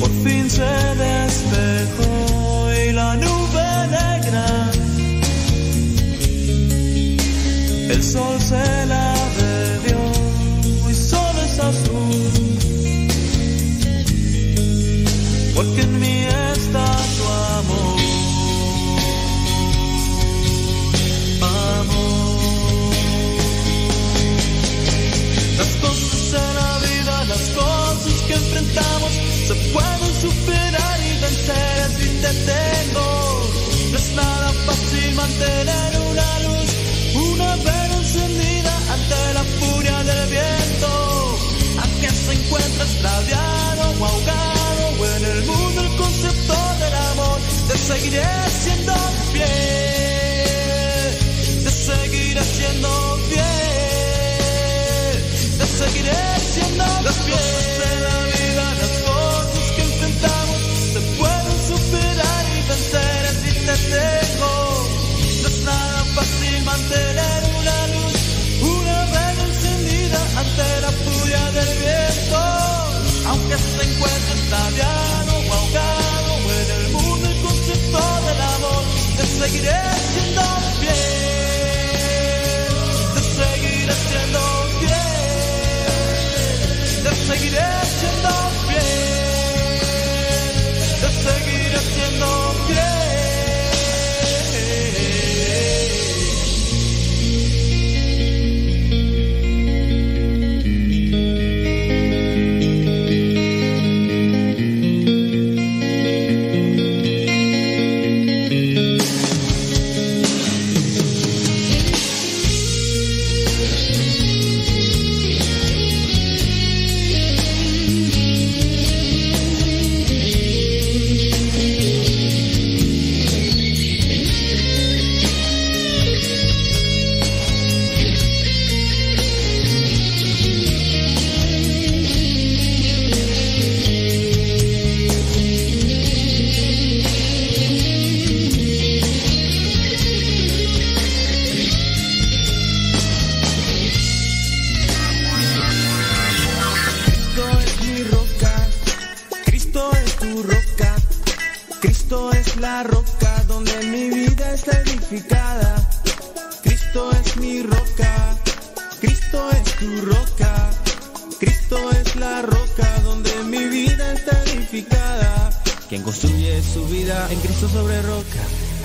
Por fin se despejó y la nube negra. El sol se la seguiré siendo fiel, te seguiré siendo fiel, te seguiré siendo fiel. Las cosas de la vida, las cosas que intentamos, se pueden superar y vencer, así te dejo. No es nada fácil mantener una luz, una vela encendida ante la furia del viento, aunque se encuentre esta it up.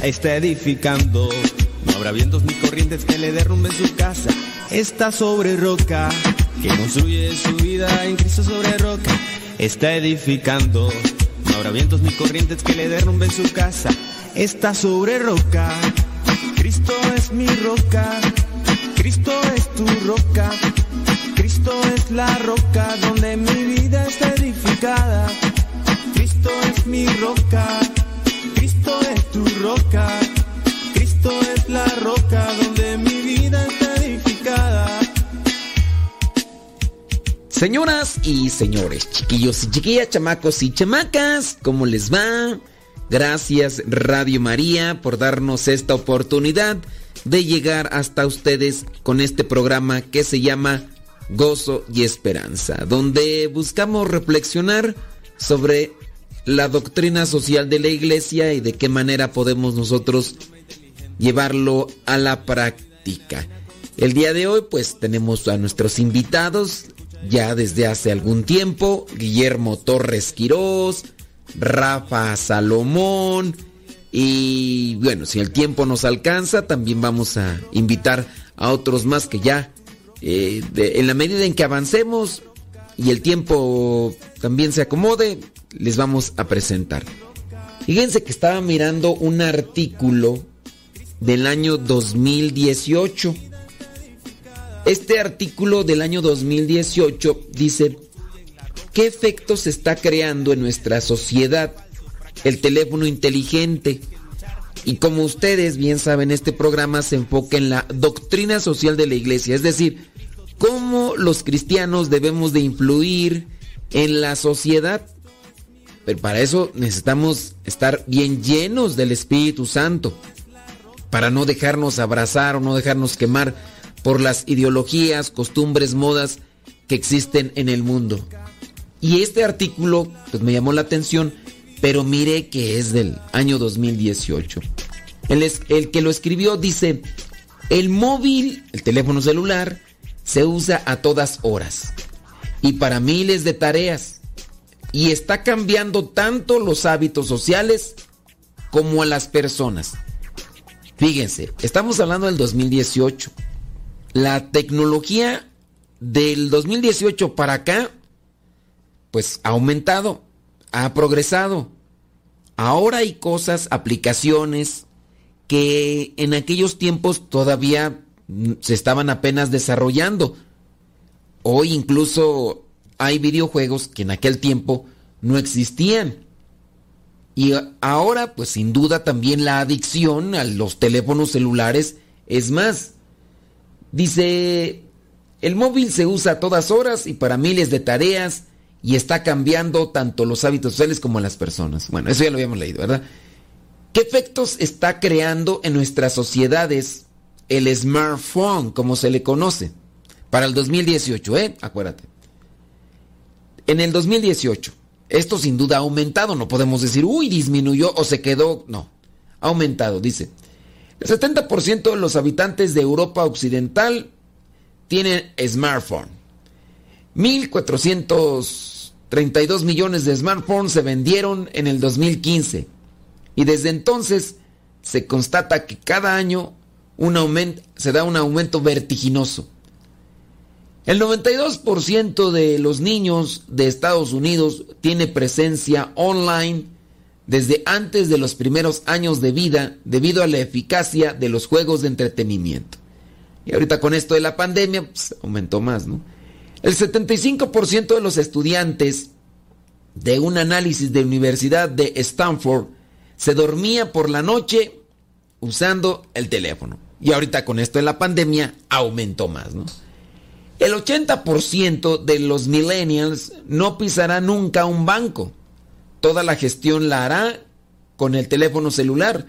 está edificando. No habrá vientos ni corrientes que le derrumben su casa. Está sobre roca, que construye su vida en Cristo sobre roca. Está edificando. No habrá vientos ni corrientes que le derrumben su casa. Está sobre roca. Cristo es mi roca. Cristo es tu roca. Cristo es la roca donde mi vida está edificada. Cristo es mi roca. Roca. Cristo es la roca donde mi vida está edificada. Señoras y señores, chiquillos y chiquillas, chamacos y chamacas, ¿cómo les va? Gracias Radio María por darnos esta oportunidad de llegar hasta ustedes con este programa que se llama Gozo y Esperanza, donde buscamos reflexionar sobre la doctrina social de la iglesia y de qué manera podemos nosotros llevarlo a la práctica. El día de hoy pues tenemos a nuestros invitados ya desde hace algún tiempo, Guillermo Torres Quirós, Rafa Salomón y bueno, si el tiempo nos alcanza también vamos a invitar a otros más que ya eh, en la medida en que avancemos y el tiempo también se acomode, les vamos a presentar. Fíjense que estaba mirando un artículo del año 2018. Este artículo del año 2018 dice, ¿qué efectos se está creando en nuestra sociedad el teléfono inteligente? Y como ustedes bien saben, este programa se enfoca en la doctrina social de la iglesia, es decir, cómo los cristianos debemos de influir en la sociedad. Pero para eso necesitamos estar bien llenos del Espíritu Santo, para no dejarnos abrazar o no dejarnos quemar por las ideologías, costumbres, modas que existen en el mundo. Y este artículo pues me llamó la atención pero mire que es del año 2018. El, el que lo escribió dice, el móvil, el teléfono celular, se usa a todas horas y para miles de tareas y está cambiando tanto los hábitos sociales como a las personas. Fíjense, estamos hablando del 2018. La tecnología del 2018 para acá, pues ha aumentado ha progresado. Ahora hay cosas, aplicaciones que en aquellos tiempos todavía se estaban apenas desarrollando. Hoy incluso hay videojuegos que en aquel tiempo no existían. Y ahora, pues sin duda también la adicción a los teléfonos celulares es más. Dice, el móvil se usa a todas horas y para miles de tareas y está cambiando tanto los hábitos sociales como las personas. Bueno, eso ya lo habíamos leído, ¿verdad? ¿Qué efectos está creando en nuestras sociedades el smartphone, como se le conoce? Para el 2018, ¿eh? Acuérdate. En el 2018, esto sin duda ha aumentado, no podemos decir, uy, disminuyó o se quedó, no, ha aumentado, dice. El 70% de los habitantes de Europa Occidental tienen smartphone. 1.432 millones de smartphones se vendieron en el 2015 y desde entonces se constata que cada año un aumento, se da un aumento vertiginoso. El 92% de los niños de Estados Unidos tiene presencia online desde antes de los primeros años de vida debido a la eficacia de los juegos de entretenimiento. Y ahorita con esto de la pandemia, pues, aumentó más, ¿no? El 75% de los estudiantes de un análisis de Universidad de Stanford se dormía por la noche usando el teléfono. Y ahorita con esto de la pandemia aumentó más, ¿no? El 80% de los millennials no pisará nunca un banco. Toda la gestión la hará con el teléfono celular,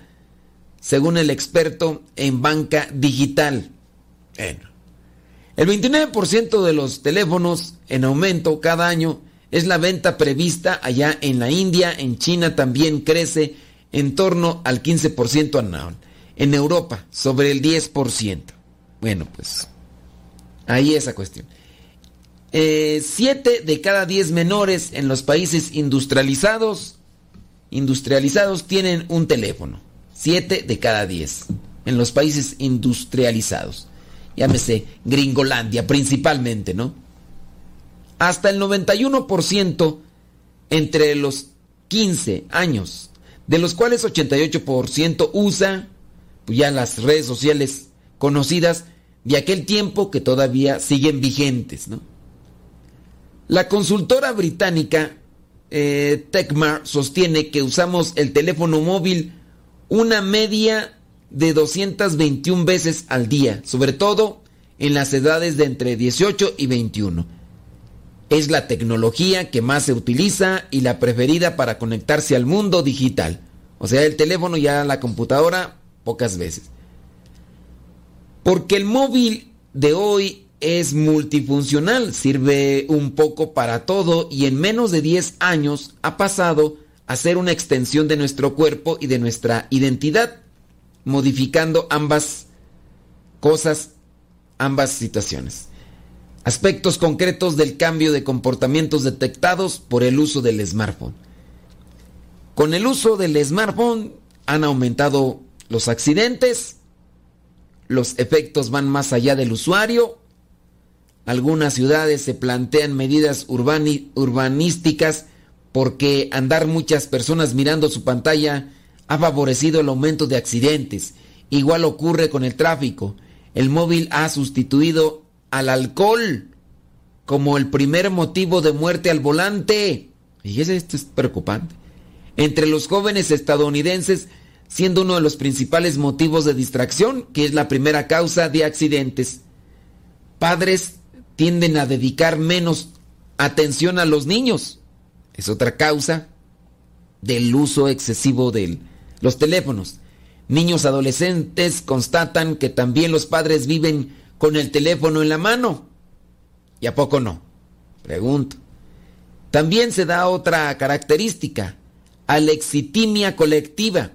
según el experto en banca digital. Bueno, el 29% de los teléfonos en aumento cada año es la venta prevista allá en la India, en China también crece en torno al 15% anual. En Europa, sobre el 10%. Bueno, pues ahí esa cuestión. Eh, siete de cada diez menores en los países industrializados, industrializados tienen un teléfono. Siete de cada diez en los países industrializados llámese Gringolandia principalmente, ¿no? Hasta el 91% entre los 15 años, de los cuales 88% usa ya las redes sociales conocidas de aquel tiempo que todavía siguen vigentes. ¿no? La consultora británica eh, Tecmar sostiene que usamos el teléfono móvil una media de 221 veces al día, sobre todo en las edades de entre 18 y 21. Es la tecnología que más se utiliza y la preferida para conectarse al mundo digital. O sea, el teléfono ya la computadora pocas veces. Porque el móvil de hoy es multifuncional, sirve un poco para todo y en menos de 10 años ha pasado a ser una extensión de nuestro cuerpo y de nuestra identidad, modificando ambas cosas, ambas situaciones. Aspectos concretos del cambio de comportamientos detectados por el uso del smartphone. Con el uso del smartphone han aumentado los accidentes, los efectos van más allá del usuario, algunas ciudades se plantean medidas urbanísticas porque andar muchas personas mirando su pantalla ha favorecido el aumento de accidentes. Igual ocurre con el tráfico. El móvil ha sustituido al alcohol como el primer motivo de muerte al volante. Y esto es preocupante. Entre los jóvenes estadounidenses, siendo uno de los principales motivos de distracción, que es la primera causa de accidentes. Padres tienden a dedicar menos atención a los niños. Es otra causa del uso excesivo de los teléfonos. Niños adolescentes constatan que también los padres viven con el teléfono en la mano. ¿Y a poco no? Pregunto. También se da otra característica, alexitimia colectiva.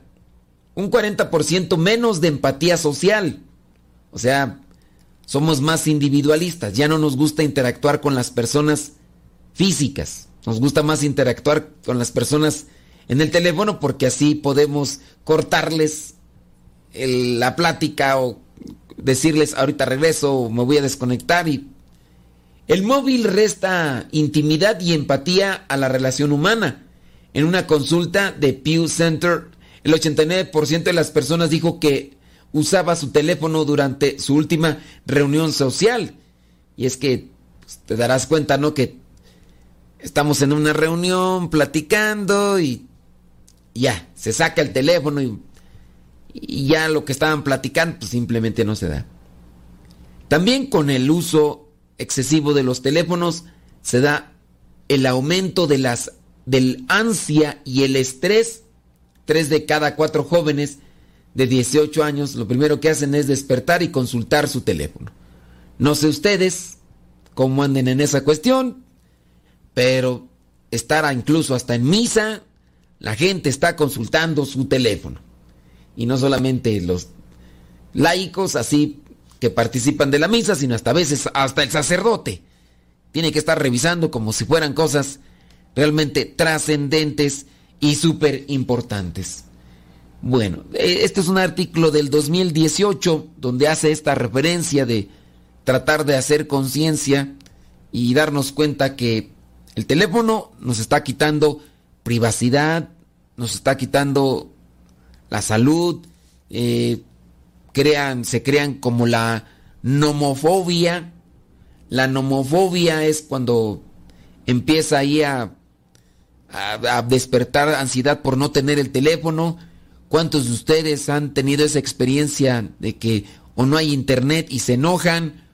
Un 40% menos de empatía social. O sea, somos más individualistas, ya no nos gusta interactuar con las personas físicas, nos gusta más interactuar con las personas en el teléfono porque así podemos cortarles la plática o decirles ahorita regreso o me voy a desconectar y el móvil resta intimidad y empatía a la relación humana. En una consulta de Pew Center, el 89% de las personas dijo que usaba su teléfono durante su última reunión social. Y es que pues, te darás cuenta, ¿no? Que estamos en una reunión platicando y ya, se saca el teléfono y, y ya lo que estaban platicando pues simplemente no se da. También con el uso excesivo de los teléfonos se da el aumento de las del ansia y el estrés. Tres de cada cuatro jóvenes de 18 años lo primero que hacen es despertar y consultar su teléfono. No sé ustedes cómo anden en esa cuestión, pero estar incluso hasta en misa, la gente está consultando su teléfono. Y no solamente los laicos así que participan de la misa, sino hasta veces hasta el sacerdote. Tiene que estar revisando como si fueran cosas realmente trascendentes y súper importantes. Bueno, eh, este es un artículo del 2018 donde hace esta referencia de tratar de hacer conciencia y darnos cuenta que el teléfono nos está quitando privacidad, nos está quitando la salud, eh, crean, se crean como la nomofobia. La nomofobia es cuando empieza ahí a, a despertar ansiedad por no tener el teléfono ¿Cuántos de ustedes han tenido esa experiencia de que o no hay internet y se enojan,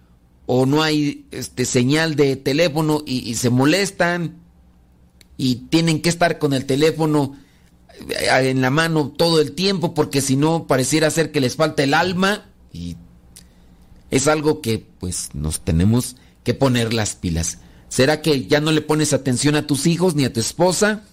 o no hay este, señal de teléfono y, se molestan, y tienen que estar con el teléfono eh, en la mano todo el tiempo porque si no pareciera ser que les falta el alma y es algo que pues nos tenemos que poner las pilas. ¿Será que ya no le pones atención a tus hijos ni a tu esposa?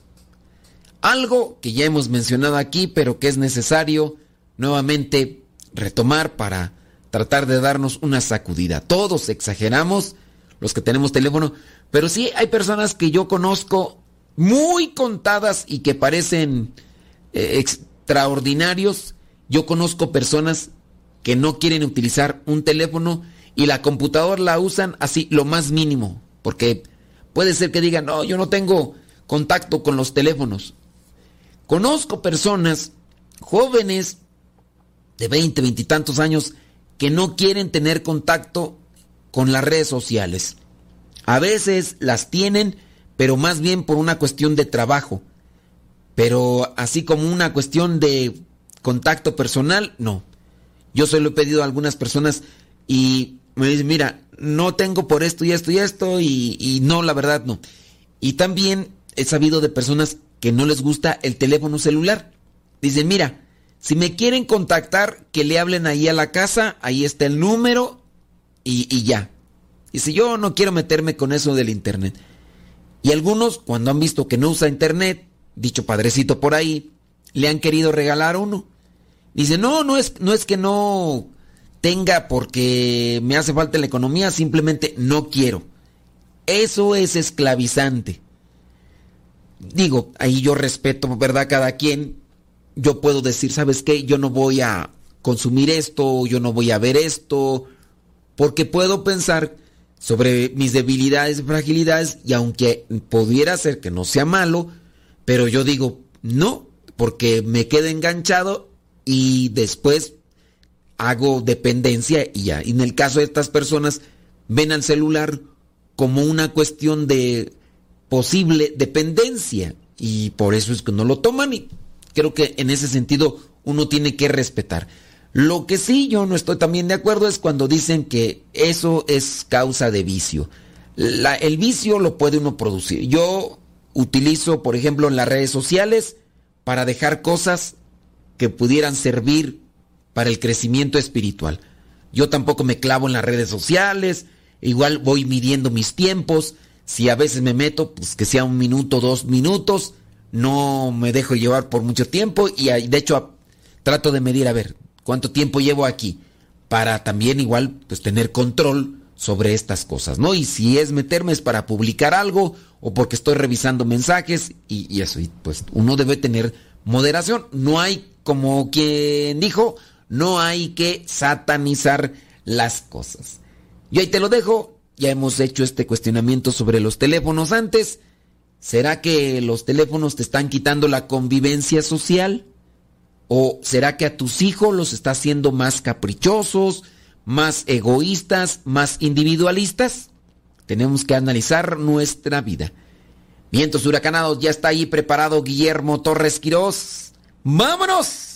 Algo que ya hemos mencionado aquí, pero que es necesario nuevamente retomar para tratar de darnos una sacudida. Todos exageramos, los que tenemos teléfono, pero sí hay personas que yo conozco muy contadas y que parecen eh, extraordinarios. Yo conozco personas que no quieren utilizar un teléfono y la computadora la usan así lo más mínimo, porque puede ser que digan, no, yo no tengo contacto con los teléfonos Conozco personas jóvenes de 20, 20 y tantos años que no quieren tener contacto con las redes sociales. A veces las tienen, pero más bien por una cuestión de trabajo. Pero así como una cuestión de contacto personal, no. Yo se lo he pedido a algunas personas y me dicen, mira, no tengo por esto y esto y esto y, y no, la verdad no. Y también he sabido de personas que no les gusta el teléfono celular. Dicen, mira, si me quieren contactar, que le hablen ahí a la casa, ahí está el número y, y ya. Y si yo no quiero meterme con eso del internet. Y algunos, cuando han visto que no usa internet, dicho padrecito por ahí, le han querido regalar uno. Dice, no, no es, no es que no tenga porque me hace falta la economía, simplemente no quiero. Eso es esclavizante. Digo, ahí yo respeto, ¿verdad? Cada quien. Yo puedo decir, ¿sabes qué? Yo no voy a consumir esto, yo no voy a ver esto, porque puedo pensar sobre mis debilidades y fragilidades y aunque pudiera ser que no sea malo, pero yo digo, no, porque me quedo enganchado y después hago dependencia y ya. Y en el caso de estas personas, ven al celular como una cuestión de posible dependencia y por eso es que no lo toman y creo que en ese sentido uno tiene que respetar. Lo que sí yo no estoy también de acuerdo es cuando dicen que eso es causa de vicio. el vicio lo puede uno producir. Yo utilizo, por ejemplo, en las redes sociales para dejar cosas que pudieran servir para el crecimiento espiritual. Yo tampoco me clavo en las redes sociales, igual voy midiendo mis tiempos. Si a veces me meto, pues que sea un minuto, dos minutos, no me dejo llevar por mucho tiempo y de hecho trato de medir a ver cuánto tiempo llevo aquí para también igual pues tener control sobre estas cosas, ¿no? Y si es meterme es para publicar algo o porque estoy revisando mensajes y, y eso, y pues uno debe tener moderación. No hay, como quien dijo, no hay que satanizar las cosas. Yo ahí te lo dejo, ya hemos hecho este cuestionamiento sobre los teléfonos antes. ¿Será que los teléfonos te están quitando la convivencia social? ¿O será que a tus hijos los está haciendo más caprichosos, más egoístas, más individualistas? Tenemos que analizar nuestra vida. Vientos huracanados, ya está ahí preparado Guillermo Torres Quirós. ¡Vámonos!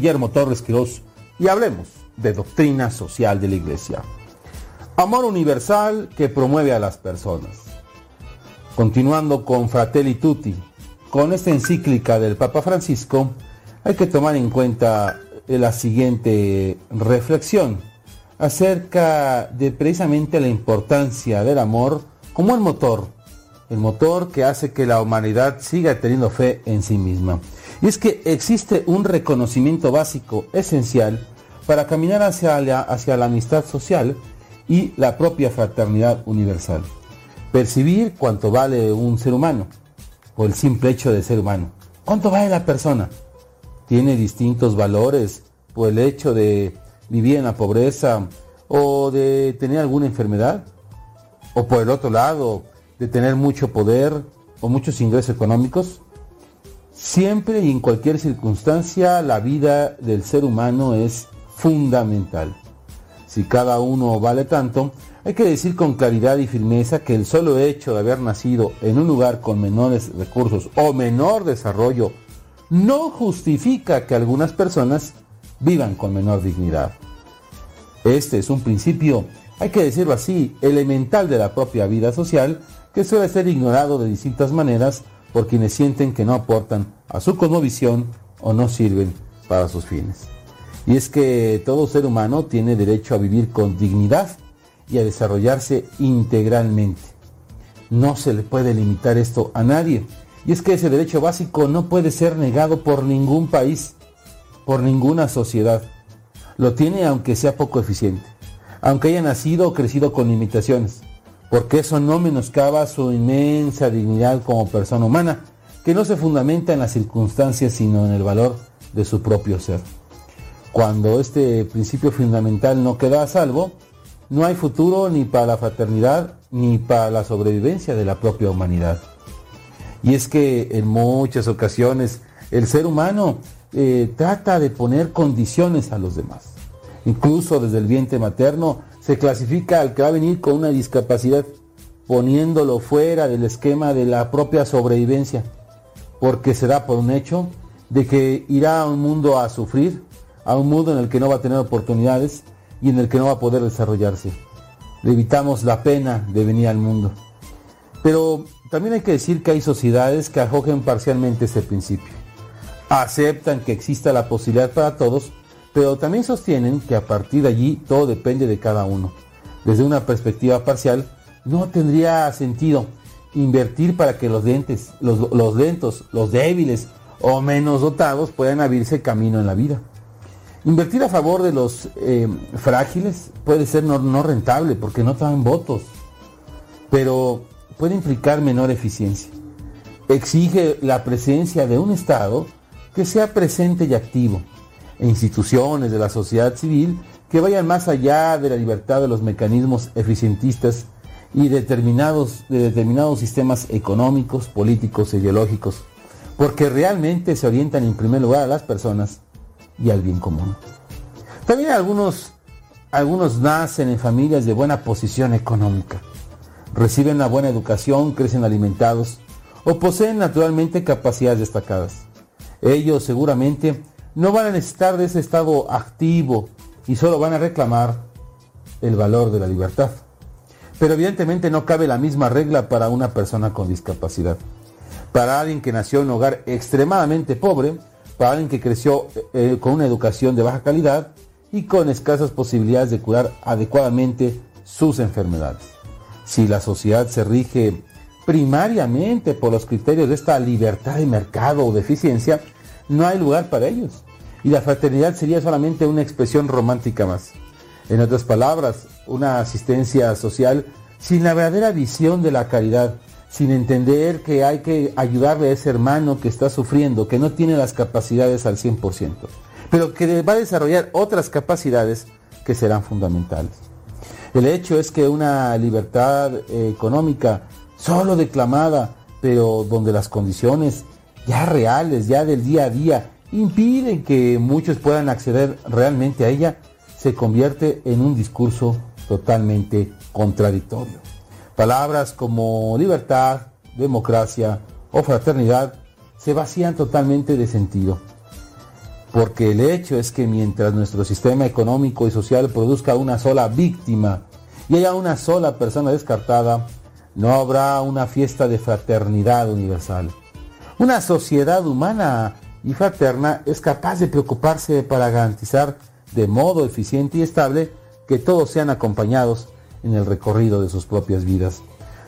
Guillermo Torres Quirós y hablemos de doctrina social de la Iglesia. Amor universal que promueve a las personas. Continuando con Fratelli Tutti, con esta encíclica del Papa Francisco, hay que tomar en cuenta la siguiente reflexión acerca de precisamente la importancia del amor como el motor, el motor que hace que la humanidad siga teniendo fe en sí misma. Y es que existe un reconocimiento básico esencial para caminar hacia la, hacia la amistad social y la propia fraternidad universal. Percibir cuánto vale un ser humano, o el simple hecho de ser humano. ¿Cuánto vale la persona? ¿Tiene distintos valores por el hecho de vivir en la pobreza o de tener alguna enfermedad? ¿O por el otro lado, de tener mucho poder o muchos ingresos económicos? Siempre y en cualquier circunstancia la vida del ser humano es fundamental. Si cada uno vale tanto, Hay que decir con claridad y firmeza que el solo hecho de haber nacido en un lugar con menores recursos o menor desarrollo no justifica que algunas personas vivan con menor dignidad. Este es un principio, hay que decirlo así, elemental de la propia vida social que suele ser ignorado de distintas maneras por quienes sienten que no aportan a su cosmovisión o no sirven para sus fines. Y es que todo ser humano tiene derecho a vivir con dignidad y a desarrollarse integralmente. No se le puede limitar esto a nadie. Y es que ese derecho básico no puede ser negado por ningún país, por ninguna sociedad. Lo tiene aunque sea poco eficiente, aunque haya nacido o crecido con limitaciones, porque eso no menoscaba su inmensa dignidad como persona humana, que no se fundamenta en las circunstancias sino en el valor de su propio ser. Cuando este principio fundamental no queda a salvo, no hay futuro ni para la fraternidad ni para la sobrevivencia de la propia humanidad. Y es que en muchas ocasiones el ser humano eh, trata de poner condiciones a los demás. Incluso desde el vientre materno se clasifica al que va a venir con una discapacidad poniéndolo fuera del esquema de la propia sobrevivencia, porque se da por un hecho de que irá a un mundo a sufrir, a un mundo en el que no va a tener oportunidades y en el que no va a poder desarrollarse. Le evitamos la pena de venir al mundo. Pero también hay que decir que hay sociedades que acogen parcialmente ese principio. Aceptan que exista la posibilidad para todos, pero también sostienen que a partir de allí todo depende de cada uno. Desde una perspectiva parcial, no tendría sentido invertir para que los dientes, los, los lentos, los débiles o menos dotados puedan abrirse camino en la vida. Invertir a favor de los eh, frágiles puede ser no, rentable porque no traen votos, pero puede implicar menor eficiencia. Exige la presencia de un Estado que sea presente y activo, e instituciones de la sociedad civil que vayan más allá de la libertad de los mecanismos eficientistas y determinados, de determinados sistemas económicos, políticos ideológicos, porque realmente se orientan en primer lugar a las personas y al bien común. También algunos, algunos nacen en familias de buena posición económica, reciben una buena educación, crecen alimentados o poseen naturalmente capacidades destacadas. Ellos seguramente no van a necesitar de ese estado activo y solo van a reclamar el valor de la libertad. Pero evidentemente no cabe la misma regla para una persona con discapacidad. Para alguien que nació en un hogar extremadamente pobre, para alguien que creció eh, con una educación de baja calidad y con escasas posibilidades de curar adecuadamente sus enfermedades. Si la sociedad se rige primariamente por los criterios de esta libertad de mercado o de eficiencia, no hay lugar para ellos. Y la fraternidad sería solamente una expresión romántica más. En otras palabras, una asistencia social sin la verdadera visión de la caridad sin entender que hay que ayudarle a ese hermano que está sufriendo, que no tiene las capacidades al 100%, pero que va a desarrollar otras capacidades que serán fundamentales. El hecho es que una libertad económica solo declamada, pero donde las condiciones ya reales, ya del día a día, impiden que muchos puedan acceder realmente a ella, se convierte en un discurso totalmente contradictorio. Palabras como libertad, democracia o fraternidad se vacían totalmente de sentido. Porque el hecho es que mientras nuestro sistema económico y social produzca una sola víctima y haya una sola persona descartada, no habrá una fiesta de fraternidad universal. Una sociedad humana y fraterna es capaz de preocuparse para garantizar de modo eficiente y estable que todos sean acompañados en el recorrido de sus propias vidas,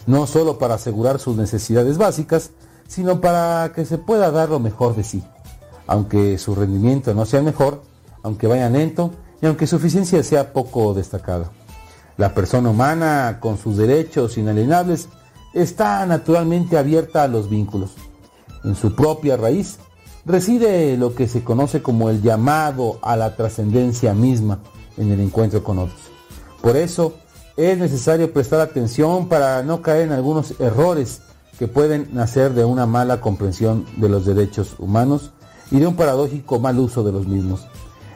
no solo para asegurar sus necesidades básicas, sino para que se pueda dar lo mejor de sí, aunque su rendimiento no sea mejor, aunque vaya lento y aunque su eficiencia sea poco destacada. La persona humana, con sus derechos inalienables, está naturalmente abierta a los vínculos. En su propia raíz reside lo que se conoce como el llamado a la trascendencia misma en el encuentro con otros. Por eso, es necesario prestar atención para no caer en algunos errores que pueden nacer de una mala comprensión de los derechos humanos y de un paradójico mal uso de los mismos.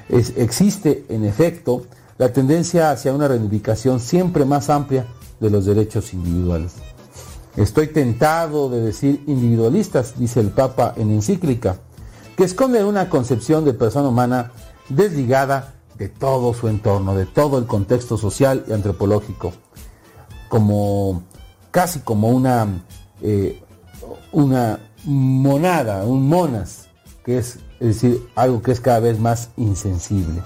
existe, en efecto, la tendencia hacia una reivindicación siempre más amplia de los derechos individuales. Estoy tentado de decir individualistas, dice el Papa en encíclica, que esconde una concepción de persona humana desligada de todo su entorno, de todo el contexto social y antropológico, como casi como una, eh, una monada, un monas, que es, decir, algo que es cada vez más insensible.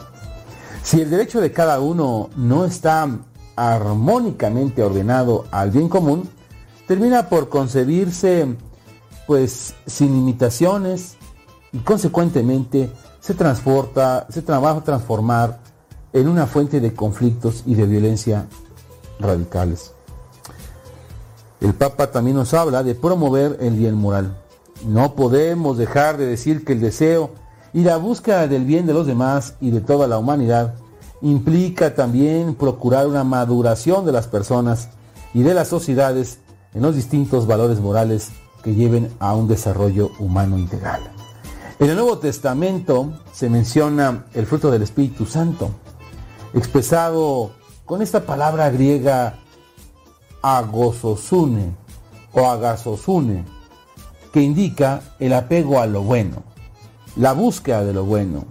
Si el derecho de cada uno no está armónicamente ordenado al bien común, termina por concebirse pues sin limitaciones y consecuentemente se transporta, se trabaja a transformar en una fuente de conflictos y de violencia radicales. El Papa también nos habla de promover el bien moral. No podemos dejar de decir que el deseo y la búsqueda del bien de los demás y de toda la humanidad implica también procurar una maduración de las personas y de las sociedades en los distintos valores morales que lleven a un desarrollo humano integral. En el Nuevo Testamento se menciona el fruto del Espíritu Santo, expresado con esta palabra griega agososune o agasosune, que indica el apego a lo bueno, la búsqueda de lo bueno.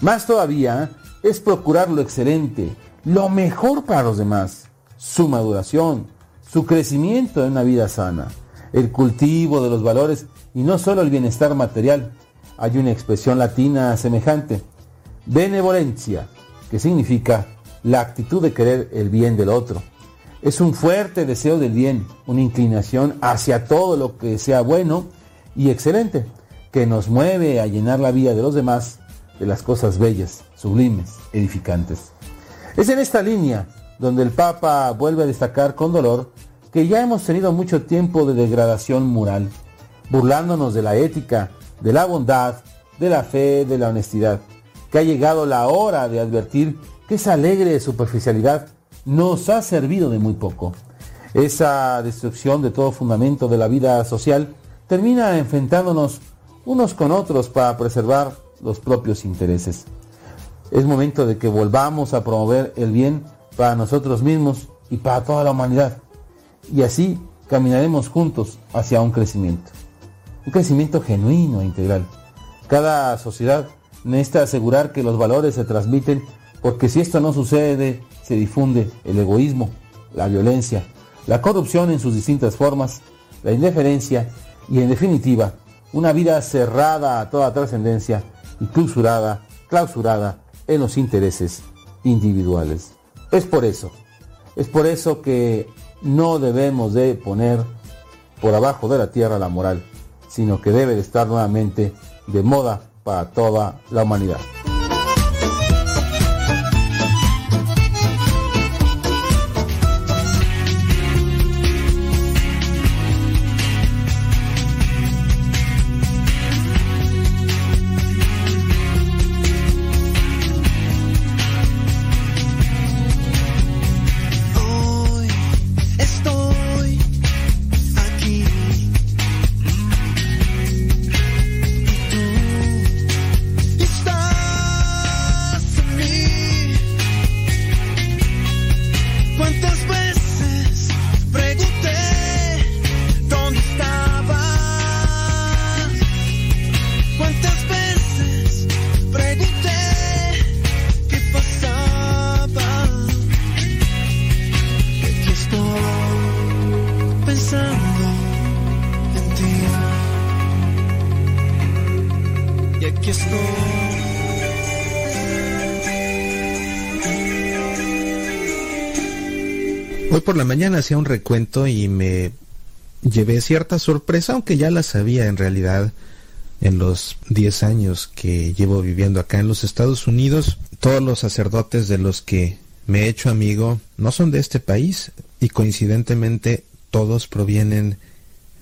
Más todavía es procurar lo excelente, lo mejor para los demás, su maduración, su crecimiento en una vida sana, el cultivo de los valores y no solo el bienestar material. Hay una expresión latina semejante, benevolencia, que significa la actitud de querer el bien del otro. Es un fuerte deseo del bien, una inclinación hacia todo lo que sea bueno y excelente, que nos mueve a llenar la vida de los demás de las cosas bellas, sublimes, edificantes. Es en esta línea donde el Papa vuelve a destacar con dolor que ya hemos tenido mucho tiempo de degradación moral, burlándonos de la ética, de la bondad, de la fe, de la honestidad, que ha llegado la hora de advertir que esa alegre superficialidad nos ha servido de muy poco. Esa destrucción de todo fundamento de la vida social termina enfrentándonos unos con otros para preservar los propios intereses. Es momento de que volvamos a promover el bien para nosotros mismos y para toda la humanidad. Y así caminaremos juntos hacia un crecimiento. Un crecimiento genuino e integral. Cada sociedad necesita asegurar que los valores se transmiten porque si esto no sucede, se difunde el egoísmo, la violencia, la corrupción en sus distintas formas, la indiferencia y en definitiva, una vida cerrada a toda trascendencia y clausurada, clausurada en los intereses individuales. Es por eso, es por eso que no debemos de poner por abajo de la tierra la moral, sino que debe de estar nuevamente de moda para toda la humanidad. Mañana hacía un recuento y me llevé cierta sorpresa, aunque ya la sabía en realidad en los 10 años que llevo viviendo acá en los Estados Unidos. Todos los sacerdotes de los que me he hecho amigo no son de este país y coincidentemente todos provienen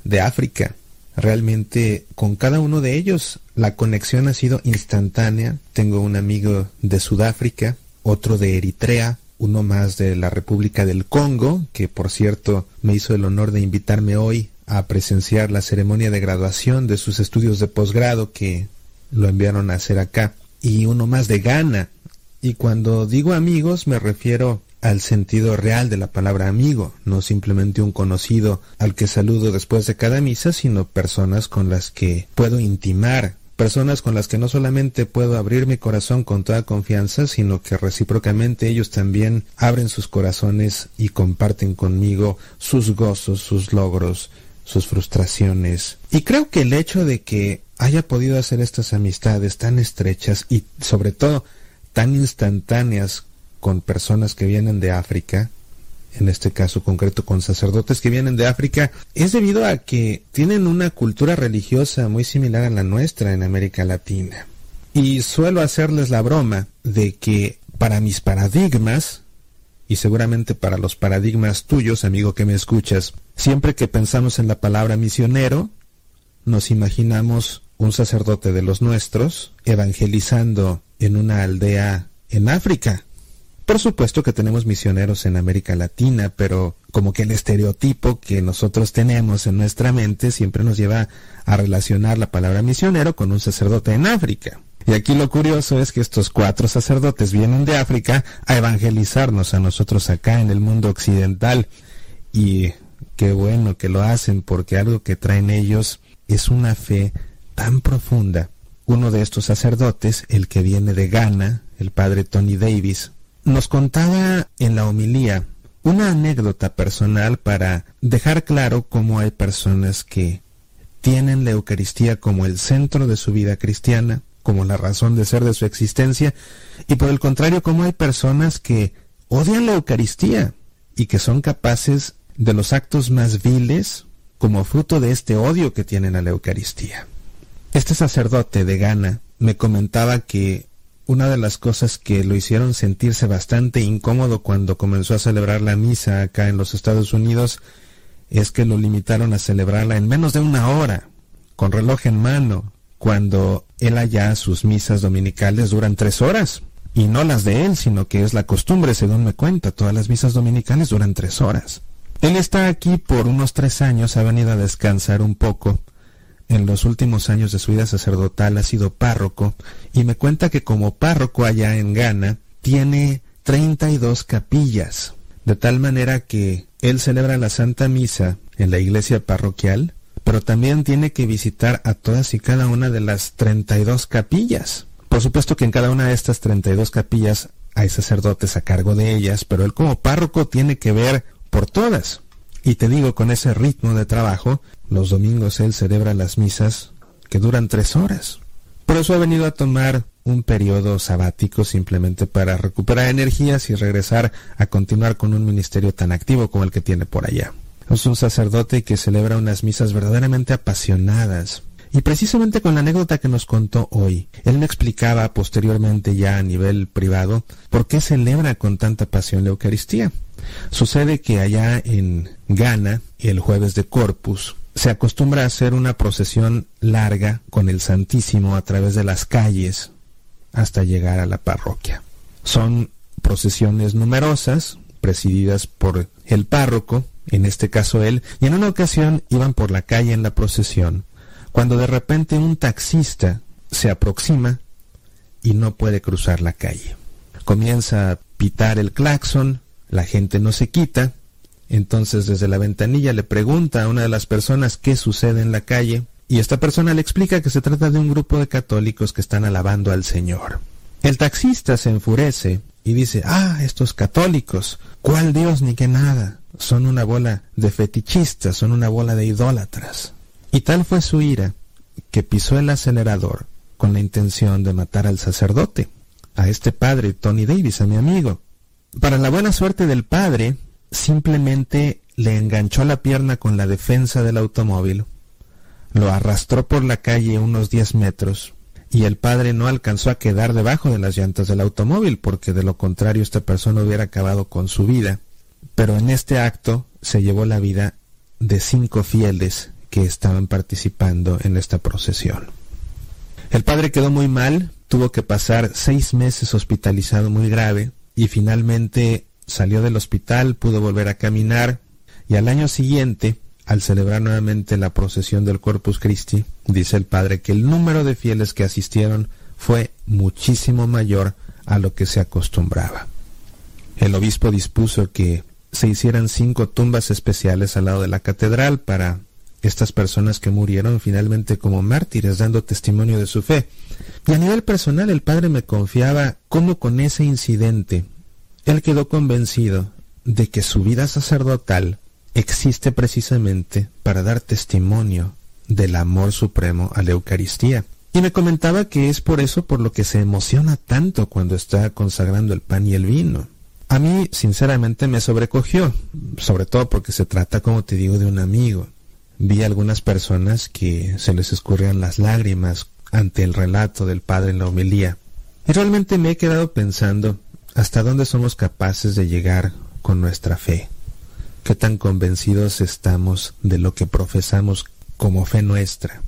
de África. Realmente con cada uno de ellos la conexión ha sido instantánea. Tengo un amigo de Sudáfrica, otro de Eritrea, uno más de la República del Congo, que por cierto me hizo el honor de invitarme hoy a presenciar la ceremonia de graduación de sus estudios de posgrado que lo enviaron a hacer acá, y uno más de Ghana, Y cuando digo amigos me refiero al sentido real de la palabra amigo, no simplemente un conocido al que saludo después de cada misa, sino personas con las que puedo intimar, personas con las que no solamente puedo abrir mi corazón con toda confianza, sino que recíprocamente ellos también abren sus corazones y comparten conmigo sus gozos, sus logros, sus frustraciones. Y creo que el hecho de que haya podido hacer estas amistades tan estrechas y sobre todo tan instantáneas con personas que vienen de África, en este caso concreto con sacerdotes que vienen de África, es debido a que tienen una cultura religiosa muy similar a la nuestra en América Latina. Y suelo hacerles la broma de que para mis paradigmas, y seguramente para los paradigmas tuyos, amigo que me escuchas, siempre que pensamos en la palabra misionero, nos imaginamos un sacerdote de los nuestros evangelizando en una aldea en África, por supuesto que tenemos misioneros en América Latina, pero como que el estereotipo que nosotros tenemos en nuestra mente siempre nos lleva a relacionar la palabra misionero con un sacerdote en África. Y aquí lo curioso es que estos cuatro sacerdotes vienen de África a evangelizarnos a nosotros acá en el mundo occidental. Y qué bueno que lo hacen porque algo que traen ellos es una fe tan profunda. Uno de estos sacerdotes, el que viene de Ghana, el padre Tony Davis, nos contaba en la homilía una anécdota personal para dejar claro cómo hay personas que tienen la Eucaristía como el centro de su vida cristiana, como la razón de ser de su existencia, y por el contrario, cómo hay personas que odian la Eucaristía y que son capaces de los actos más viles como fruto de este odio que tienen a la Eucaristía. Este sacerdote de Ghana me comentaba que una de las cosas que lo hicieron sentirse bastante incómodo cuando comenzó a celebrar la misa acá en los Estados Unidos es que lo limitaron a celebrarla en menos de una hora, con reloj en mano, cuando él allá sus misas dominicales duran tres horas. Y no las de él, sino que es la costumbre, según me cuenta, todas las misas dominicales duran tres horas. Él está aquí por unos tres años, ha venido a descansar un poco, en los últimos años de su vida sacerdotal ha sido párroco y me cuenta que como párroco allá en Ghana tiene 32 capillas, de tal manera que él celebra la Santa Misa en la iglesia parroquial, pero también tiene que visitar a todas y cada una de las 32 capillas. Por supuesto que en cada una de estas 32 capillas hay sacerdotes a cargo de ellas, pero él como párroco tiene que ver por todas. Y te digo, con ese ritmo de trabajo, los domingos él celebra las misas que duran tres horas. Por eso ha venido a tomar un periodo sabático simplemente para recuperar energías y regresar a continuar con un ministerio tan activo como el que tiene por allá. Es un sacerdote que celebra unas misas verdaderamente apasionadas. Y precisamente con la anécdota que nos contó hoy, él me explicaba posteriormente ya a nivel privado por qué celebra con tanta pasión la Eucaristía. Sucede que allá en Ghana, el jueves de Corpus, se acostumbra a hacer una procesión larga con el Santísimo a través de las calles hasta llegar a la parroquia. Son procesiones numerosas, presididas por el párroco, en este caso él, y en una ocasión iban por la calle en la procesión, cuando de repente un taxista se aproxima y no puede cruzar la calle. Comienza a pitar el claxon, la gente no se quita, entonces desde la ventanilla le pregunta a una de las personas qué sucede en la calle y esta persona le explica que se trata de un grupo de católicos que están alabando al Señor. El taxista se enfurece y dice, ah, estos católicos, ¿cuál Dios ni qué nada? Son una bola de fetichistas, son una bola de idólatras. Y tal fue su ira que pisó el acelerador con la intención de matar al sacerdote, a este padre Tony Davis, a mi amigo. Para la buena suerte del padre, simplemente le enganchó la pierna con la defensa del automóvil, lo arrastró por la calle unos diez metros y el padre no alcanzó a quedar debajo de las llantas del automóvil porque de lo contrario esta persona hubiera acabado con su vida. Pero en este acto se llevó la vida de cinco fieles que estaban participando en esta procesión. El padre quedó muy mal, tuvo que pasar seis meses hospitalizado muy grave y finalmente salió del hospital, pudo volver a caminar y al año siguiente, al celebrar nuevamente la procesión del Corpus Christi, dice el padre que el número de fieles que asistieron fue muchísimo mayor a lo que se acostumbraba. El obispo dispuso que se hicieran cinco tumbas especiales al lado de la catedral para estas personas que murieron finalmente como mártires dando testimonio de su fe. Y a nivel personal el padre me confiaba cómo con ese incidente él quedó convencido de que su vida sacerdotal existe precisamente para dar testimonio del amor supremo a la Eucaristía. Y me comentaba que es por eso por lo que se emociona tanto cuando está consagrando el pan y el vino. A mí, sinceramente, me sobrecogió, sobre todo porque se trata, como te digo, de un amigo. Vi algunas personas que se les escurrían las lágrimas ante el relato del Padre en la homilía. Y realmente me he quedado pensando hasta dónde somos capaces de llegar con nuestra fe. Qué tan convencidos estamos de lo que profesamos como fe nuestra.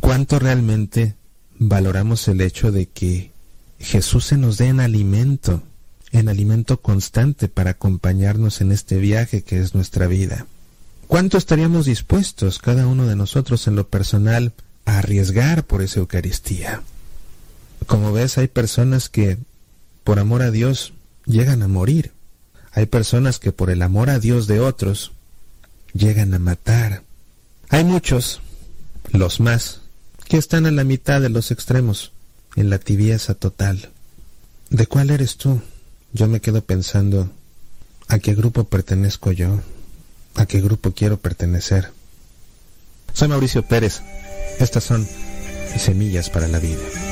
Cuánto realmente valoramos el hecho de que Jesús se nos dé en alimento, en alimento constante para acompañarnos en este viaje que es nuestra vida. ¿Cuánto estaríamos dispuestos, cada uno de nosotros en lo personal, a arriesgar por esa Eucaristía? Como ves, hay personas que, por amor a Dios, llegan a morir. Hay personas que por el amor a Dios de otros, llegan a matar. Hay muchos, los más, que están a la mitad de los extremos, en la tibieza total. ¿De cuál eres tú? Yo me quedo pensando, ¿a qué grupo pertenezco yo? ¿A qué grupo quiero pertenecer? Soy Mauricio Pérez. Estas son semillas para la vida.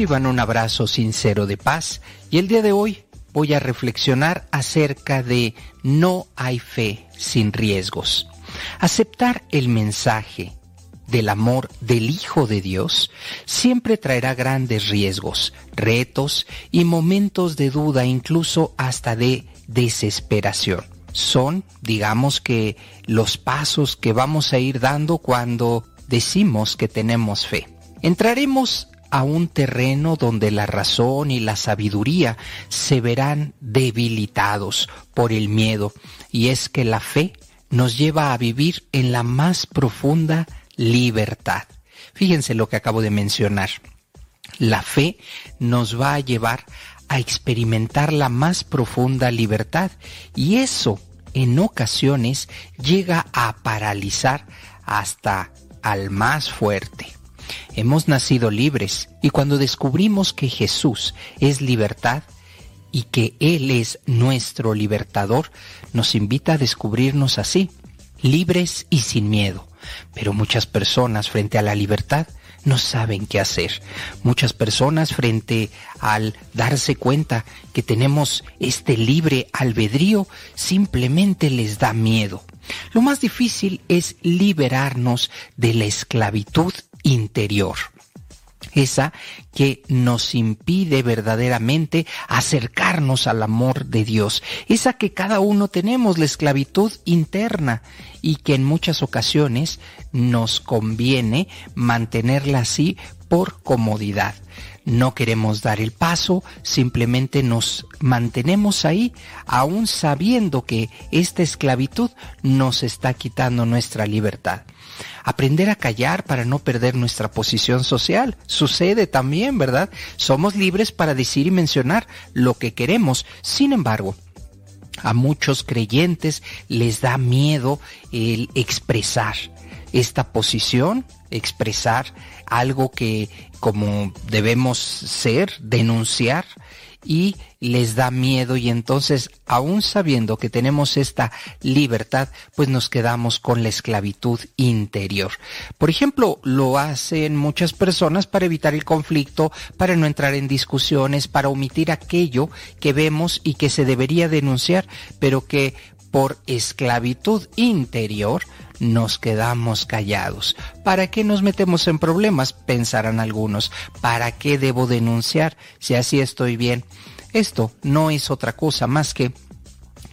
Un abrazo sincero de paz y el día de hoy voy a reflexionar acerca de no hay fe sin riesgos. Aceptar el mensaje del amor del Hijo de Dios siempre traerá grandes riesgos, retos y momentos de duda, incluso hasta de desesperación. Son, digamos que, los pasos que vamos a ir dando cuando decimos que tenemos fe. Entraremos a un terreno donde la razón y la sabiduría se verán debilitados por el miedo, y es que la fe nos lleva a vivir en la más profunda libertad. Fíjense lo que acabo de mencionar. La fe nos va a llevar a experimentar la más profunda libertad y eso en ocasiones llega a paralizar hasta al más fuerte. Hemos nacido libres y cuando descubrimos que Jesús es libertad y que Él es nuestro libertador, nos invita a descubrirnos así, libres y sin miedo. Pero muchas personas frente a la libertad no saben qué hacer. Muchas personas frente al darse cuenta que tenemos este libre albedrío simplemente les da miedo. Lo más difícil es liberarnos de la esclavitud interior. esa que nos impide verdaderamente acercarnos al amor de Dios, esa que cada uno tenemos, la esclavitud interna, y que en muchas ocasiones nos conviene mantenerla así por comodidad. No queremos dar el paso, simplemente nos mantenemos ahí, aún sabiendo que esta esclavitud nos está quitando nuestra libertad. Aprender a callar para no perder nuestra posición social. Sucede también, ¿verdad? Somos libres para decir y mencionar lo que queremos. Sin embargo, a muchos creyentes les da miedo el expresar esta posición, expresar algo que como debemos ser, denunciar y les da miedo y entonces, aún sabiendo que tenemos esta libertad, pues nos quedamos con la esclavitud interior. Por ejemplo, lo hacen muchas personas para evitar el conflicto, para no entrar en discusiones, para omitir aquello que vemos y que se debería denunciar, pero que por esclavitud interior nos quedamos callados. ¿Para qué nos metemos en problemas? Pensarán algunos. ¿Para qué debo denunciar si así estoy bien? Esto no es otra cosa más que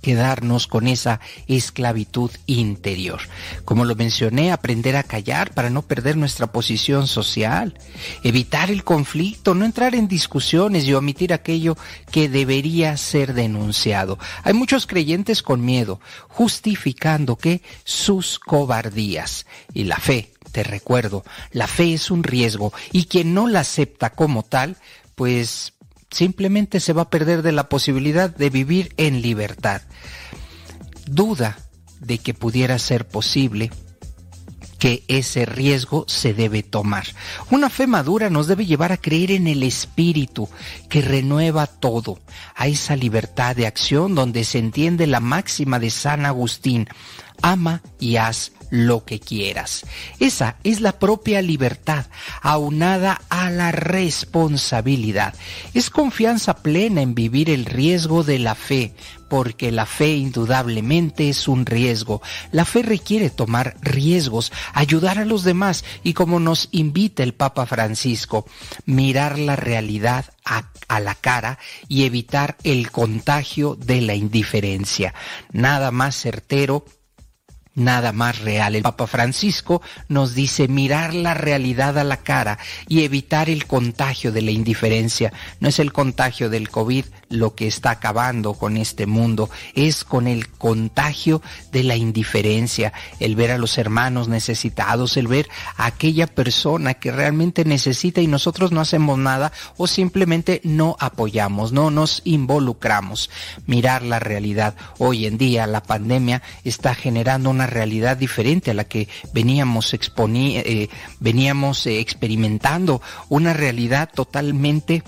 quedarnos con esa esclavitud interior. Como lo mencioné, aprender a callar para no perder nuestra posición social, evitar el conflicto, no entrar en discusiones y omitir aquello que debería ser denunciado. Hay muchos creyentes con miedo, justificando que sus cobardías y la fe. Te recuerdo, la fe es un riesgo y quien no la acepta como tal, pues simplemente se va a perder de la posibilidad de vivir en libertad. Duda de que pudiera ser posible que ese riesgo se debe tomar. Una fe madura nos debe llevar a creer en el Espíritu que renueva todo, a esa libertad de acción donde se entiende la máxima de San Agustín, ama y haz lo que quieras. Esa es la propia libertad, aunada a la responsabilidad. Es confianza plena en vivir el riesgo de la fe, porque la fe indudablemente es un riesgo. La fe requiere tomar riesgos, ayudar a los demás y como nos invita el Papa Francisco, mirar la realidad a, a, la cara y evitar el contagio de la indiferencia. Nada más certero nada más real. El Papa Francisco nos dice mirar la realidad a la cara y evitar el contagio de la indiferencia. No es el contagio del COVID lo que está acabando con este mundo, es con el contagio de la indiferencia, el ver a los hermanos necesitados, el ver a aquella persona que realmente necesita y nosotros no hacemos nada o simplemente no apoyamos, no nos involucramos. Mirar la realidad. Hoy en día la pandemia está generando una realidad diferente a la que veníamos exponi eh, veníamos eh, experimentando, una realidad totalmente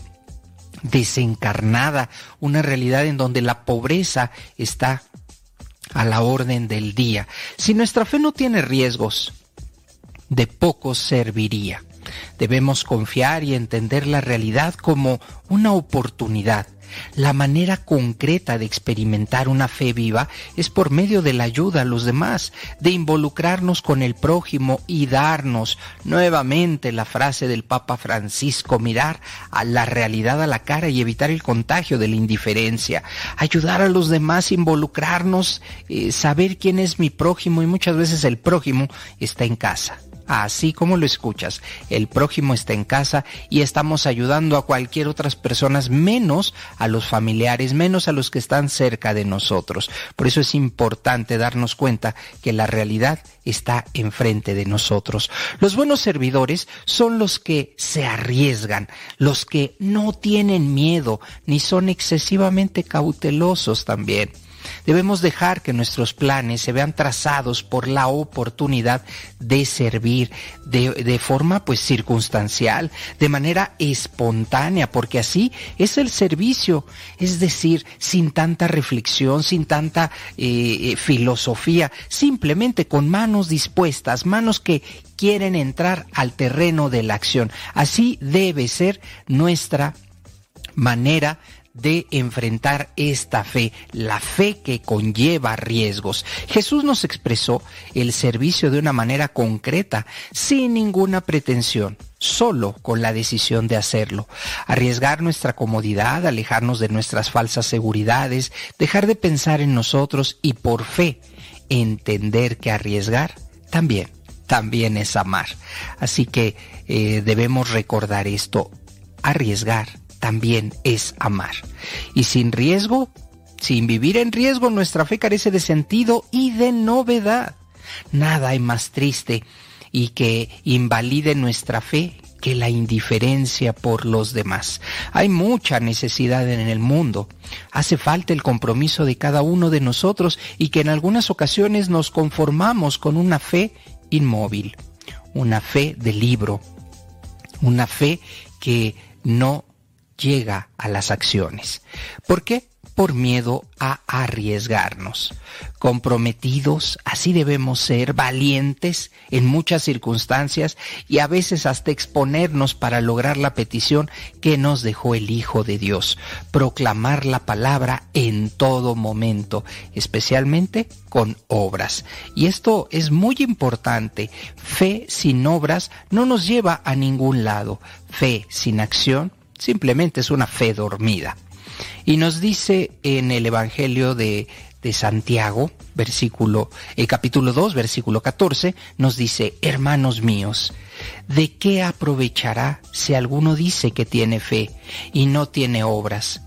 desencarnada, una realidad en donde la pobreza está a la orden del día. Si nuestra fe no tiene riesgos, de poco serviría. Debemos confiar y entender la realidad como una oportunidad la manera concreta de experimentar una fe viva es por medio de la ayuda a los demás, de involucrarnos con el prójimo y darnos nuevamente la frase del Papa Francisco, mirar a la realidad a la cara y evitar el contagio de la indiferencia, ayudar a los demás, involucrarnos, eh, saber quién es mi prójimo y muchas veces el prójimo está en casa así como lo escuchas. El prójimo está en casa y estamos ayudando a cualquier otras personas menos a los familiares, menos a los que están cerca de nosotros. Por eso es importante darnos cuenta que la realidad está enfrente de nosotros. Los buenos servidores son los que se arriesgan, los que no tienen miedo ni son excesivamente cautelosos también. Debemos dejar que nuestros planes se vean trazados por la oportunidad de servir de, forma pues circunstancial, de manera espontánea, porque así es el servicio, es decir, sin tanta reflexión, sin tanta eh, eh, filosofía, simplemente con manos dispuestas, manos que quieren entrar al terreno de la acción. Así debe ser nuestra manera de enfrentar esta fe, la fe que conlleva riesgos. Jesús nos expresó el servicio de una manera concreta, sin ninguna pretensión, solo con la decisión de hacerlo. Arriesgar nuestra comodidad, alejarnos de nuestras falsas seguridades, dejar de pensar en nosotros y por fe entender que arriesgar también, también es amar. Así que eh, debemos recordar esto, arriesgar también es amar. Y sin riesgo, sin vivir en riesgo, nuestra fe carece de sentido y de novedad. Nada hay más triste y que invalide nuestra fe que la indiferencia por los demás. Hay mucha necesidad en el mundo. Hace falta el compromiso de cada uno de nosotros y que en algunas ocasiones nos conformamos con una fe inmóvil, una fe de libro, una fe que no llega a las acciones. ¿Por qué? Por miedo a arriesgarnos. Comprometidos, así debemos ser, valientes en muchas circunstancias y a veces hasta exponernos para lograr la petición que nos dejó el Hijo de Dios. Proclamar la palabra en todo momento, especialmente con obras. Y esto es muy importante. Fe sin obras no nos lleva a ningún lado. Fe sin acción simplemente es una fe dormida. Y nos dice en el Evangelio de, de Santiago, versículo, el capítulo 2, versículo 14, nos dice, hermanos míos, ¿de qué aprovechará si alguno dice que tiene fe y no tiene obras?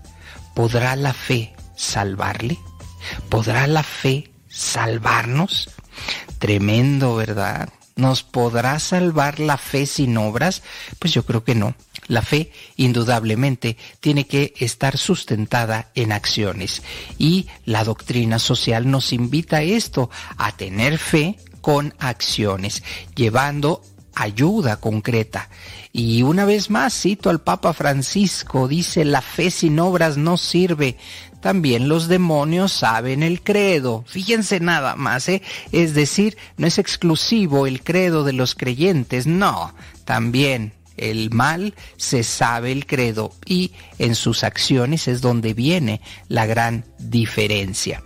¿Podrá la fe salvarle? ¿Podrá la fe salvarnos? Tremendo, ¿verdad? ¿Nos podrá salvar la fe sin obras? Pues yo creo que no. La fe, indudablemente, tiene que estar sustentada en acciones. Y la doctrina social nos invita a esto, a tener fe con acciones, llevando ayuda concreta. Y una vez más cito al Papa Francisco, dice, la fe sin obras no sirve. También los demonios saben el credo. Fíjense nada más, ¿eh? Es decir, no es exclusivo el credo de los creyentes, no. También el mal se sabe el credo y en sus acciones es donde viene la gran diferencia.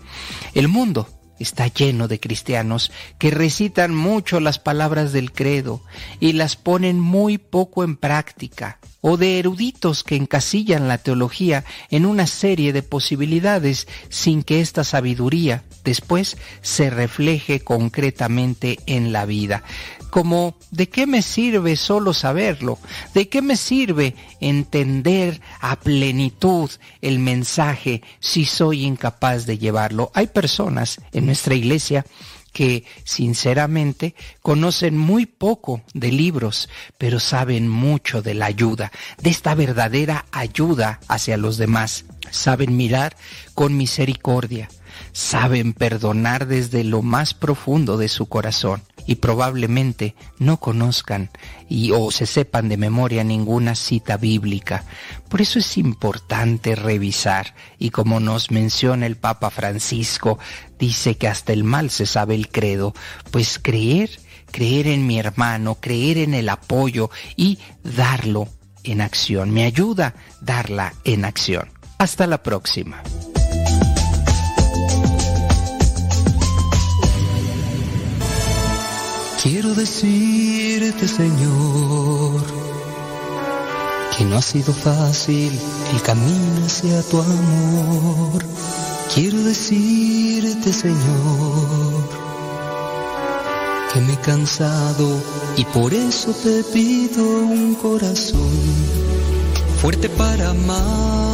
El mundo está lleno de cristianos que recitan mucho las palabras del credo y las ponen muy poco en práctica, o de eruditos que encasillan la teología en una serie de posibilidades sin que esta sabiduría después se refleje concretamente en la vida como ¿de qué me sirve solo saberlo? ¿De qué me sirve entender a plenitud el mensaje si soy incapaz de llevarlo? Hay personas en nuestra iglesia que sinceramente conocen muy poco de libros, pero saben mucho de la ayuda, de esta verdadera ayuda hacia los demás. Saben mirar con misericordia, saben perdonar desde lo más profundo de su corazón y probablemente no conozcan y o se sepan de memoria ninguna cita bíblica. Por eso es importante revisar y como nos menciona el Papa Francisco, dice que hasta el mal se sabe el credo, pues creer, creer en mi hermano, creer en el apoyo y darlo en acción. Me ayuda darla en acción. Hasta la próxima. Quiero decirte, Señor, que no ha sido fácil el camino hacia tu amor. Quiero decirte, Señor, que me he cansado y por eso te pido un corazón fuerte para amar.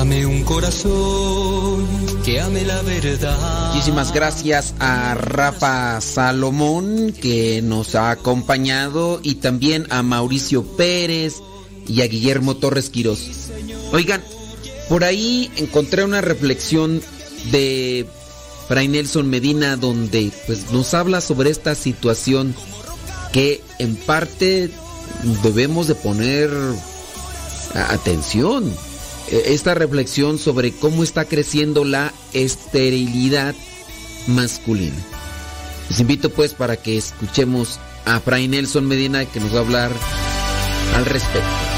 Dame un corazón que ame la verdad. Muchísimas gracias a Rafa Salomón que nos ha acompañado y también a Mauricio Pérez y a Guillermo Torres Quirós. Oigan, por ahí encontré una reflexión de Fray Nelson Medina donde pues nos habla sobre esta situación que en parte debemos de poner atención esta reflexión sobre cómo está creciendo la esterilidad masculina. Les invito pues para que escuchemos a Fray Nelson Medina que nos va a hablar al respecto.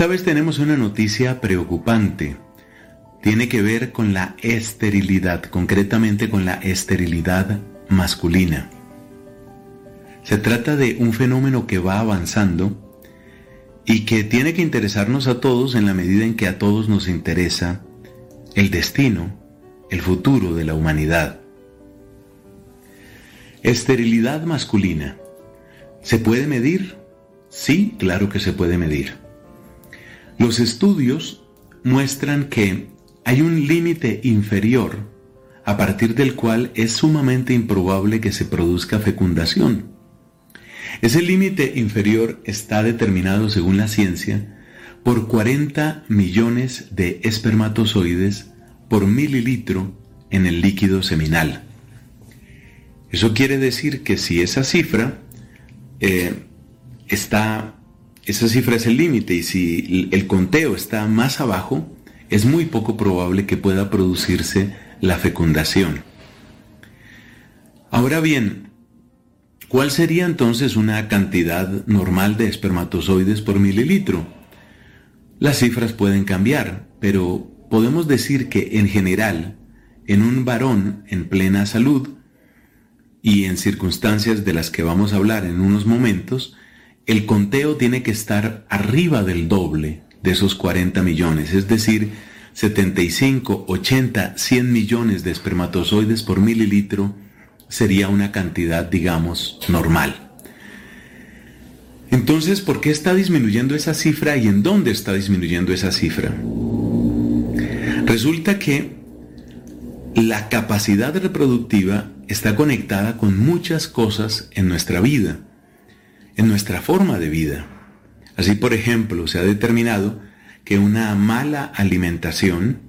Esta vez tenemos una noticia preocupante. Tiene que ver con la esterilidad, concretamente con la esterilidad masculina. Se trata de un fenómeno que va avanzando y que tiene que interesarnos a todos en la medida en que a todos nos interesa el destino, el futuro de la humanidad. Esterilidad masculina. ¿Se puede medir? Sí, claro que se puede medir. Los estudios muestran que hay un límite inferior a partir del cual es sumamente improbable que se produzca fecundación. Ese límite inferior está determinado, según la ciencia, por 40 millones de espermatozoides por mililitro en el líquido seminal. Eso quiere decir que si esa cifra eh, está, esa cifra es el límite y si el conteo está más abajo, es muy poco probable que pueda producirse la fecundación. Ahora bien, ¿cuál sería entonces una cantidad normal de espermatozoides por mililitro? Las cifras pueden cambiar, pero podemos decir que en general, en un varón en plena salud y en circunstancias de las que vamos a hablar en unos momentos, el conteo tiene que estar arriba del doble de esos 40 millones, es decir, 75, 80, 100 millones de espermatozoides por mililitro sería una cantidad, digamos, normal. Entonces, ¿por qué está disminuyendo esa cifra y en dónde está disminuyendo esa cifra? Resulta que la capacidad reproductiva está conectada con muchas cosas en nuestra vida, en nuestra forma de vida. Así, por ejemplo, se ha determinado que una mala alimentación,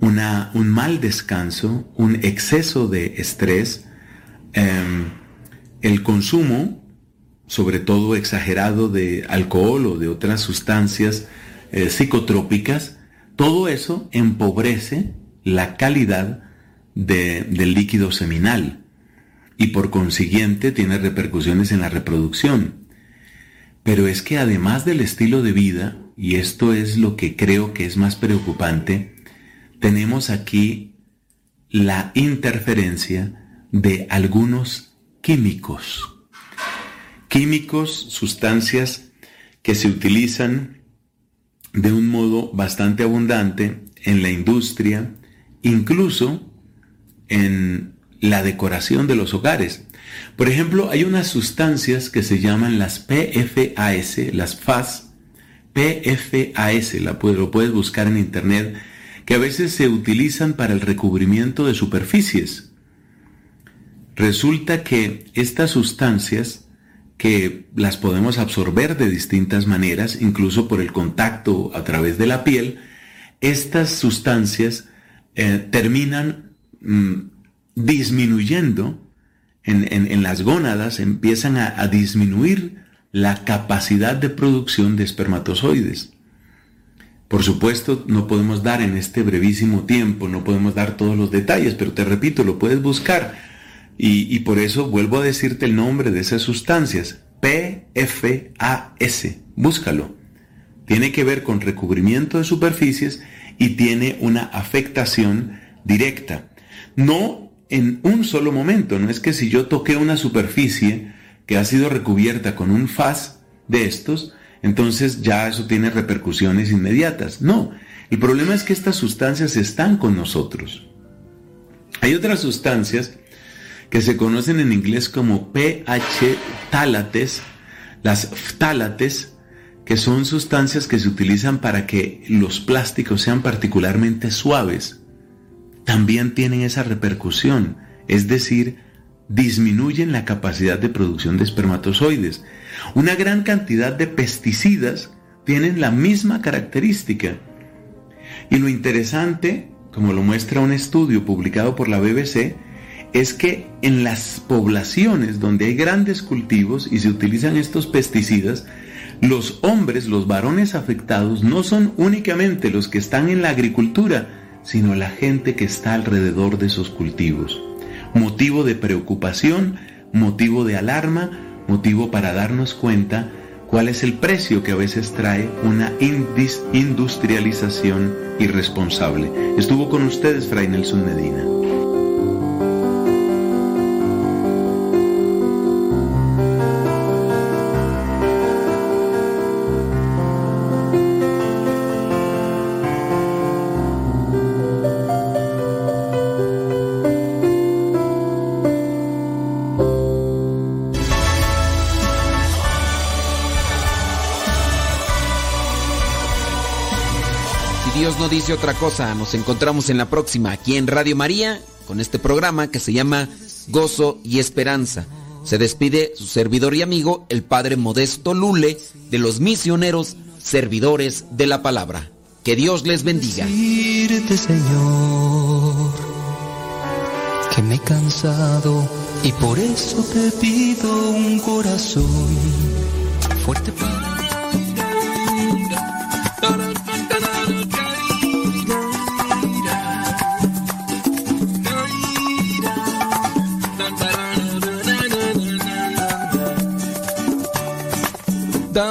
una, un mal descanso, un exceso de estrés, em, el consumo, sobre todo exagerado de alcohol o de otras sustancias eh, psicotrópicas, todo eso empobrece la calidad del líquido seminal y por consiguiente tiene repercusiones en la reproducción. Pero es que además del estilo de vida, y esto es lo que creo que es más preocupante, tenemos aquí la interferencia de algunos químicos. Químicos, sustancias que se utilizan de un modo bastante abundante en la industria, incluso en la decoración de los hogares. Por ejemplo, hay unas sustancias que se llaman las PFAS, las FAS, PFAS, lo puedes buscar en internet, que a veces se utilizan para el recubrimiento de superficies. Resulta que estas sustancias, que las podemos absorber de distintas maneras, incluso por el contacto a través de la piel, estas sustancias eh, terminan mm, disminuyendo en, las gónadas, empiezan a, a disminuir la capacidad de producción de espermatozoides. Por supuesto, no podemos dar en este brevísimo tiempo, no podemos dar todos los detalles, pero te repito, lo puedes buscar. Y, y, por eso vuelvo a decirte el nombre de esas sustancias, PFAS, búscalo. Tiene que ver con recubrimiento de superficies y tiene una afectación directa. No en un solo momento. No es que si yo toqué una superficie que ha sido recubierta con un faz de estos, entonces ya eso tiene repercusiones inmediatas. No, el problema es que estas sustancias están con nosotros. Hay otras sustancias que se conocen en inglés como pH tálates, las phthalates, que son sustancias que se utilizan para que los plásticos sean particularmente suaves también tienen esa repercusión, es decir, disminuyen la capacidad de producción de espermatozoides. Una gran cantidad de pesticidas tienen la misma característica. Y lo interesante, como lo muestra un estudio publicado por la BBC, es que en las poblaciones donde hay grandes cultivos y se utilizan estos pesticidas, los hombres, los varones afectados, no son únicamente los que están en la agricultura, sino la gente que está alrededor de esos cultivos. Motivo de preocupación, motivo de alarma, motivo para darnos cuenta cuál es el precio que a veces trae una industrialización irresponsable. Estuvo con ustedes Fray Nelson Medina. Otra cosa. Nos encontramos en la próxima, aquí en Radio María, con este programa que se llama Gozo y Esperanza. Se despide su servidor y amigo, el Padre Modesto Lule, de los misioneros servidores de la palabra. Que Dios les bendiga. Señor, que me he cansado y por eso te pido un corazón fuerte para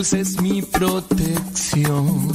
es mi protección.